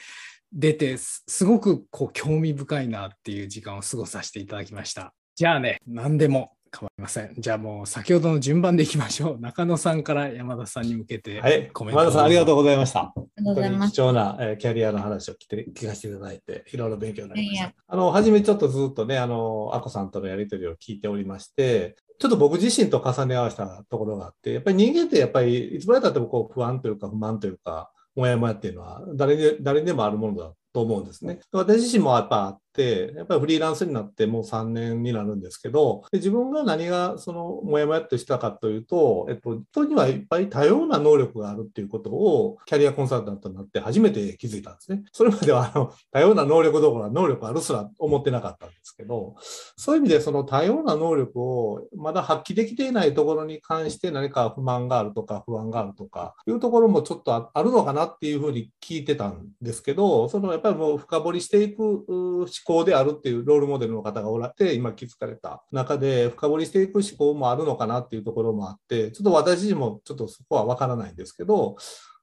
出て、すごくこう興味深いなっていう時間を過ごさせていただきました。じゃあね、何でも構いません。じゃあもう先ほどの順番でいきましょう。中野さんから山田さんに向けてコメント、はい、山田さんありがとうございました。本当に貴重な、えー、キャリアの話を聞て聞かせていただいて、いろいろ勉強になりました。あの、初めちょっとずっとね、あの、あこさんとのやりとりを聞いておりまして、ちょっと僕自身と重ね合わせたところがあって、やっぱり人間ってやっぱりいつまでたってもこう不安というか不満というか、もやもやっていうのは誰に誰にでもあるものだと思うんですね。私自身もやっぱやっぱりフリーランスになってもう3年になるんですけど、で自分が何がそのもやもやっとしたかというと、えっと、人にはいっぱい多様な能力があるっていうことをキャリアコンサルタントになって初めて気づいたんですね。それまではあの多様な能力どころは能力あるすら思ってなかったんですけど、そういう意味でその多様な能力をまだ発揮できていないところに関して何か不満があるとか不安があるとかいうところもちょっとあるのかなっていうふうに聞いてたんですけど、そのやっぱりもう深掘りしていく思考であるっていうロールモデルの方がおられて、今気づかれた中で、深掘りしていく思考もあるのかなっていうところもあって、ちょっと私自身もちょっとそこは分からないんですけど、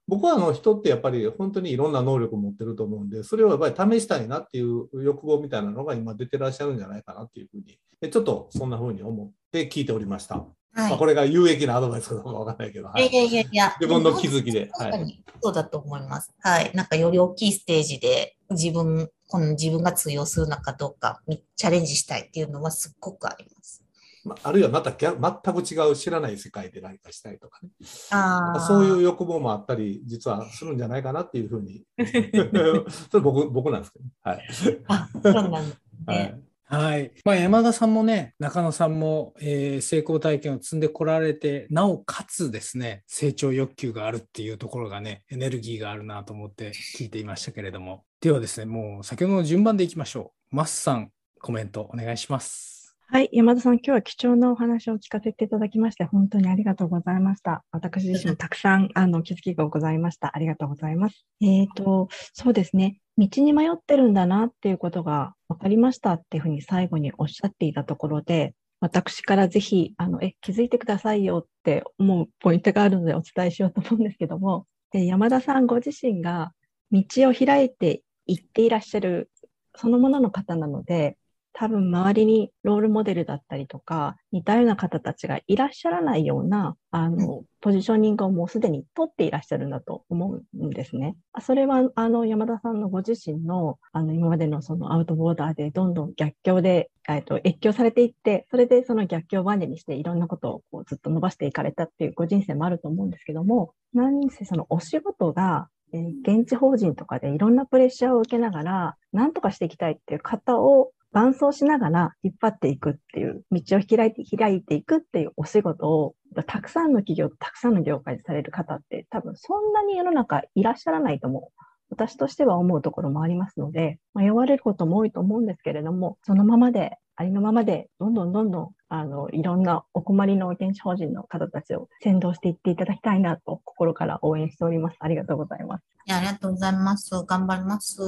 僕はあの人ってやっぱり本当にいろんな能力を持ってると思うんで、それをやっぱり試したいなっていう欲望みたいなのが今出てらっしゃるんじゃないかなっていうふうに、ちょっとそんなふうに思って聞いておりました。はい、まあ、これが有益なアドバイスかどうかわかんないけど、はい、いやいやいや自分の気づきで。はい、そうだと思います。はい。なんかより大きいステージで自分、この自分が通用するのかどうかチャレンジしたいっていうのはすっごくあります。まあ、あるいはまた全く違う知らない世界で何かしたいとかね。あそういう欲望もあったり、実はするんじゃないかなっていうふうに。それ僕僕なんですけど、はい。あ、そうなんですね。はいはい。まあ、山田さんもね、中野さんも、えー、成功体験を積んでこられて、なおかつですね、成長欲求があるっていうところがね、エネルギーがあるなと思って聞いていましたけれども。ではですね、もう先ほどの順番でいきましょう。マスさん、コメントお願いします。はい、山田さん、今日は貴重なお話を聞かせていただきまして、本当にありがとうございました。私自身もたくさんあの気づきがございました。ありがとうございます。えっ、ー、と、そうですね。道に迷ってるんだなっていうことが分かりましたっていうふうに最後におっしゃっていたところで、私からぜひ、あの、え、気づいてくださいよって思うポイントがあるのでお伝えしようと思うんですけども、で山田さんご自身が道を開いていっていらっしゃるそのものの方なので、多分周りにロールモデルだったりとか、似たような方たちがいらっしゃらないような、あの、ポジショニングをもうすでに取っていらっしゃるんだと思うんですね。それは、あの、山田さんのご自身の、あの、今までのそのアウトボーダーでどんどん逆境で、えっと、越境されていって、それでその逆境をバネにしていろんなことをこうずっと伸ばしていかれたっていうご人生もあると思うんですけども、何せそのお仕事がえ現地法人とかでいろんなプレッシャーを受けながら、何とかしていきたいっていう方を伴走しながら引っ張っていくっていう、道を開いて、開いていくっていうお仕事を、たくさんの企業、たくさんの業界でされる方って、多分そんなに世の中いらっしゃらないと思う。私としては思うところもありますので、まあ、呼ばれることも多いと思うんですけれども、そのままでありのままで、どんどんどんどん、あの、いろんなお困りの現地法人の方たちを先導していっていただきたいなと、心から応援しております。ありがとうございます。ありがとうございます。頑張ります。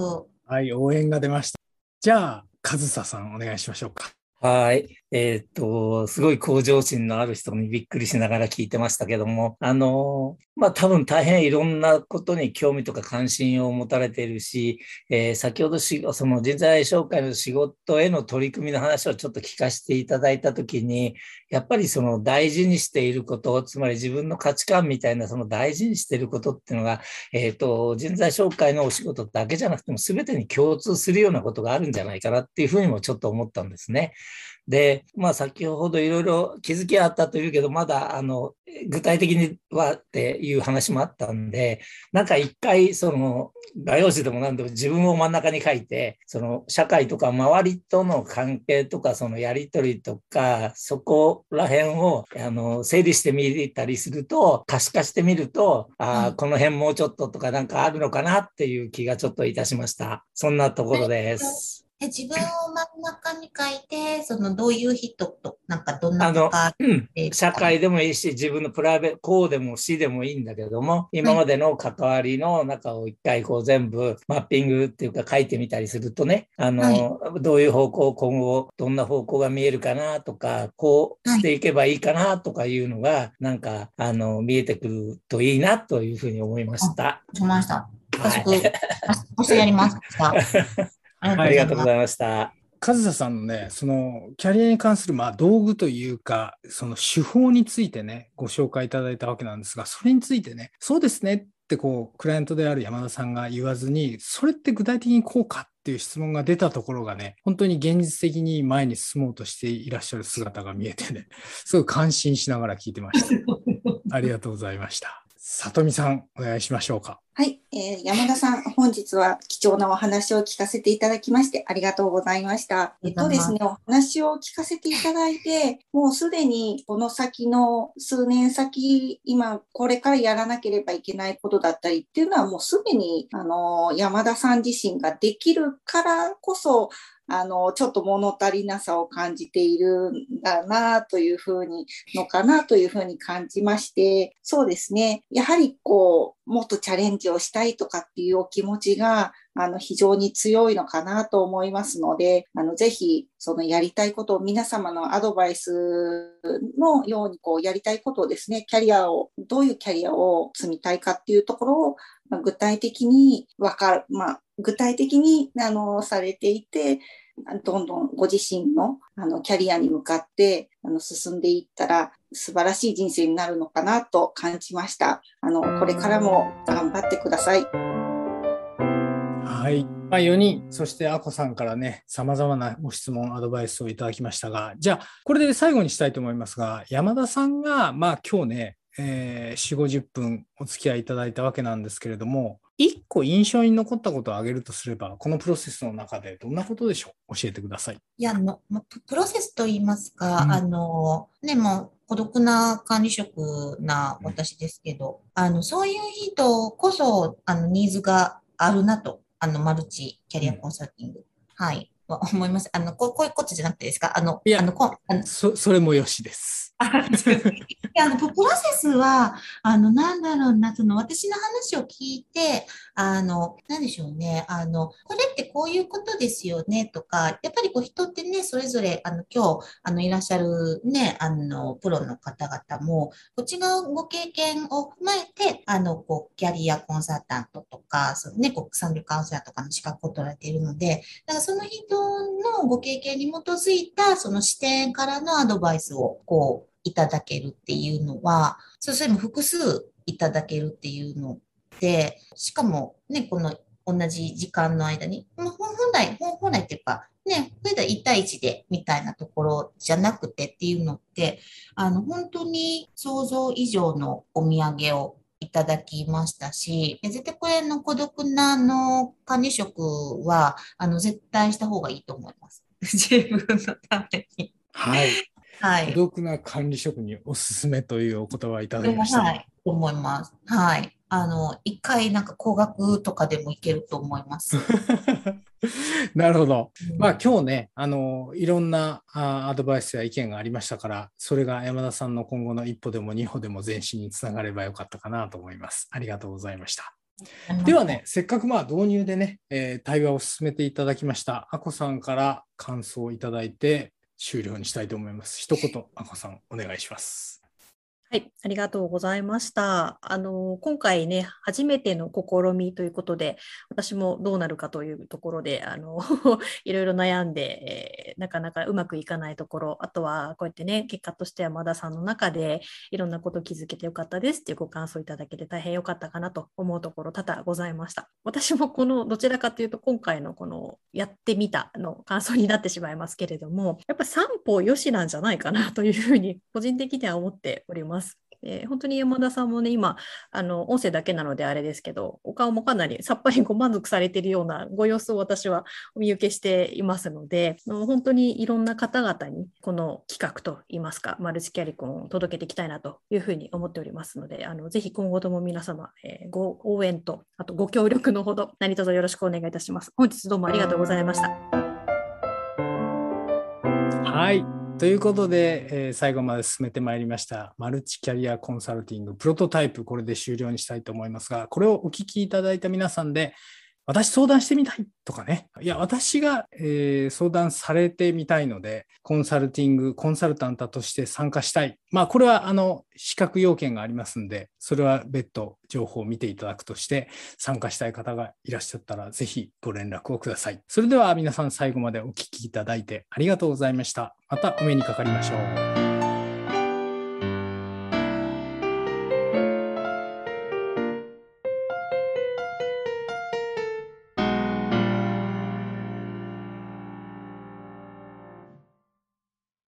はい、応援が出ました。じゃあ、上総さん、お願いしましょうか。はい。えっ、と、すごい向上心のある人にびっくりしながら聞いてましたけども、あの、まあ多分大変いろんなことに興味とか関心を持たれているし、えー、先ほどしその人材紹介の仕事への取り組みの話をちょっと聞かせていただいたときに、やっぱりその大事にしていること、つまり自分の価値観みたいなその大事にしていることっていうのが、えっ、と、人材紹介のお仕事だけじゃなくても全てに共通するようなことがあるんじゃないかなっていうふうにもちょっと思ったんですね。で、まあ先ほどいろいろ気づきあったというけど、まだあの具体的にはっていう話もあったんで、なんか一回その画用紙でも何でも自分を真ん中に書いて、その社会とか周りとの関係とかそのやりとりとか、そこら辺をあの整理してみたりすると、可視化してみると、ああ、この辺もうちょっととかなんかあるのかなっていう気がちょっといたしました。そんなところです。で自分を真ん中に書いて、そのどういう人と、なんかどんなあの、うん、社会でもいいし、自分のプライベート、こうでも死でもいいんだけども、今までの関わりの中を一回こう全部マッピングっていうか書いてみたりするとね、あの、はい、どういう方向、今後どんな方向が見えるかなとか、こうしていけばいいかなとかいうのが、はい、なんか、あの、見えてくるといいなというふうに思いました。しました。早速、はい、やります。ありがとうございました。和沙さんのね、そのキャリアに関するまあ道具というか、その手法についてね、ご紹介いただいたわけなんですが、それについてね、そうですねってこう、クライアントである山田さんが言わずに、それって具体的にこうかっていう質問が出たところがね、本当に現実的に前に進もうとしていらっしゃる姿が見えてね、すごい感心しながら聞いてました。ありがとうございました。里見さん、お願いしましょうか。はい、えー、山田さん、本日は貴重なお話を聞かせていただきましてありがとうございました。えっとですね、お話を聞かせていただいて、もうすでにこの先の数年先、今これからやらなければいけないことだったりっていうのはもうすでに、あの、山田さん自身ができるからこそ、あの、ちょっと物足りなさを感じているんだなというふうに、のかなというふうに感じまして、そうですね。やはりこう、もっとチャレンジをしたいとかっていうお気持ちが、あの、非常に強いのかなと思いますので、あの、ぜひ、そのやりたいことを皆様のアドバイスのように、こう、やりたいことをですね、キャリアを、どういうキャリアを積みたいかっていうところを、まあ、具体的にわかる、まあ、具体的に、あの、されていて、どんどんご自身のあのキャリアに向かってあの進んでいったら素晴らしい人生になるのかなと感じました。あのこれからも頑張ってください。はい。まあ、4人、そしてアコさんからね、様々なご質問、アドバイスをいただきましたが、じゃあ、これで最後にしたいと思いますが、山田さんが、まあ今日ね、えー、4、50分お付き合いいただいたわけなんですけれども、一個印象に残ったことを挙げるとすれば、このプロセスの中でどんなことでしょう？教えてください。いや、のプロセスといいますか、うん、あの、ね、もう孤独な管理職な私ですけど、うん、あの、そういう人こそ、あの、ニーズがあるなと、あの、マルチキャリアコンサルティング。うん、はい。思います。あの、こうこういうことじゃなくてですか？あの、いや、あのこあのそそれもよしです。あのプロセスは、あの、なんだろうな、その私の話を聞いて、あの、なんでしょうね、あの、これってこういうことですよね、とか、やっぱりこう人ってね、それぞれ、あの、今日、あの、いらっしゃるね、あの、プロの方々も、こっちのご経験を踏まえて、あの、こう、キャリアコンサルタントとか、そのね、国産旅カウンセラーとかの資格を取られているので、だからその人のご経験に基づいた、その視点からのアドバイスを、こう、いただけるっていうのは、そうする複数いただけるっていうので、しかもね、この同じ時間の間に、本来、本来っていうか、ね、それで1対1でみたいなところじゃなくてっていうのって、あの、本当に想像以上のお土産をいただきましたし、絶対これの孤独なあの管理職は、あの、絶対した方がいいと思います。自分のために。はい。はい、孤独な管理職におすすめというお言葉いただきました。はい、思います。はい。あの、一回なんか高額とかでもいけると思います。なるほど。まあ今日ね、あの、いろんなあアドバイスや意見がありましたから、それが山田さんの今後の一歩でも二歩でも前進につながればよかったかなと思います。ありがとうございました。ではね、せっかくまあ導入でね、えー、対話を進めていただきました、あこさんから感想をいただいて終了にしたいと思います。一言、あこさん、お願いします。はい、ありがとうございました。あの、今回ね、初めての試みということで、私もどうなるかというところで、あの、いろいろ悩んで、えー、なかなかうまくいかないところ、あとはこうやってね、結果として山田さんの中でいろんなこと気づけてよかったですっていうご感想いただけて大変よかったかなと思うところ多々ございました。私もこのどちらかというと今回のこのやってみたの感想になってしまいますけれども、やっぱ三歩よしなんじゃないかなというふうに個人的には思っております。えー、本当に山田さんもね、今、あの音声だけなのであれですけど、お顔もかなり さっぱりご満足されているようなご様子を私はお見受けしていますので、本当にいろんな方々にこの企画といいますか、マルチキャリコンを届けていきたいなというふうに思っておりますので、あのぜひ今後とも皆様、えー、ご応援と、あとご協力のほど何卒よろしくお願いいたします。本日どうもありがとうございました。はい。ということで、えー、最後まで進めてまいりました、マルチキャリアコンサルティングプロトタイプ、これで終了にしたいと思いますが、これをお聞きいただいた皆さんで、私相談してみたいとかね。いや、私が、えー、相談されてみたいので、コンサルティング、コンサルタントとして参加したい。まあ、これは、あの、資格要件がありますんで、それは別途情報を見ていただくとして、参加したい方がいらっしゃったら、ぜひご連絡をください。それでは皆さん最後までお聞きいただいてありがとうございました。またお目にかかりましょう。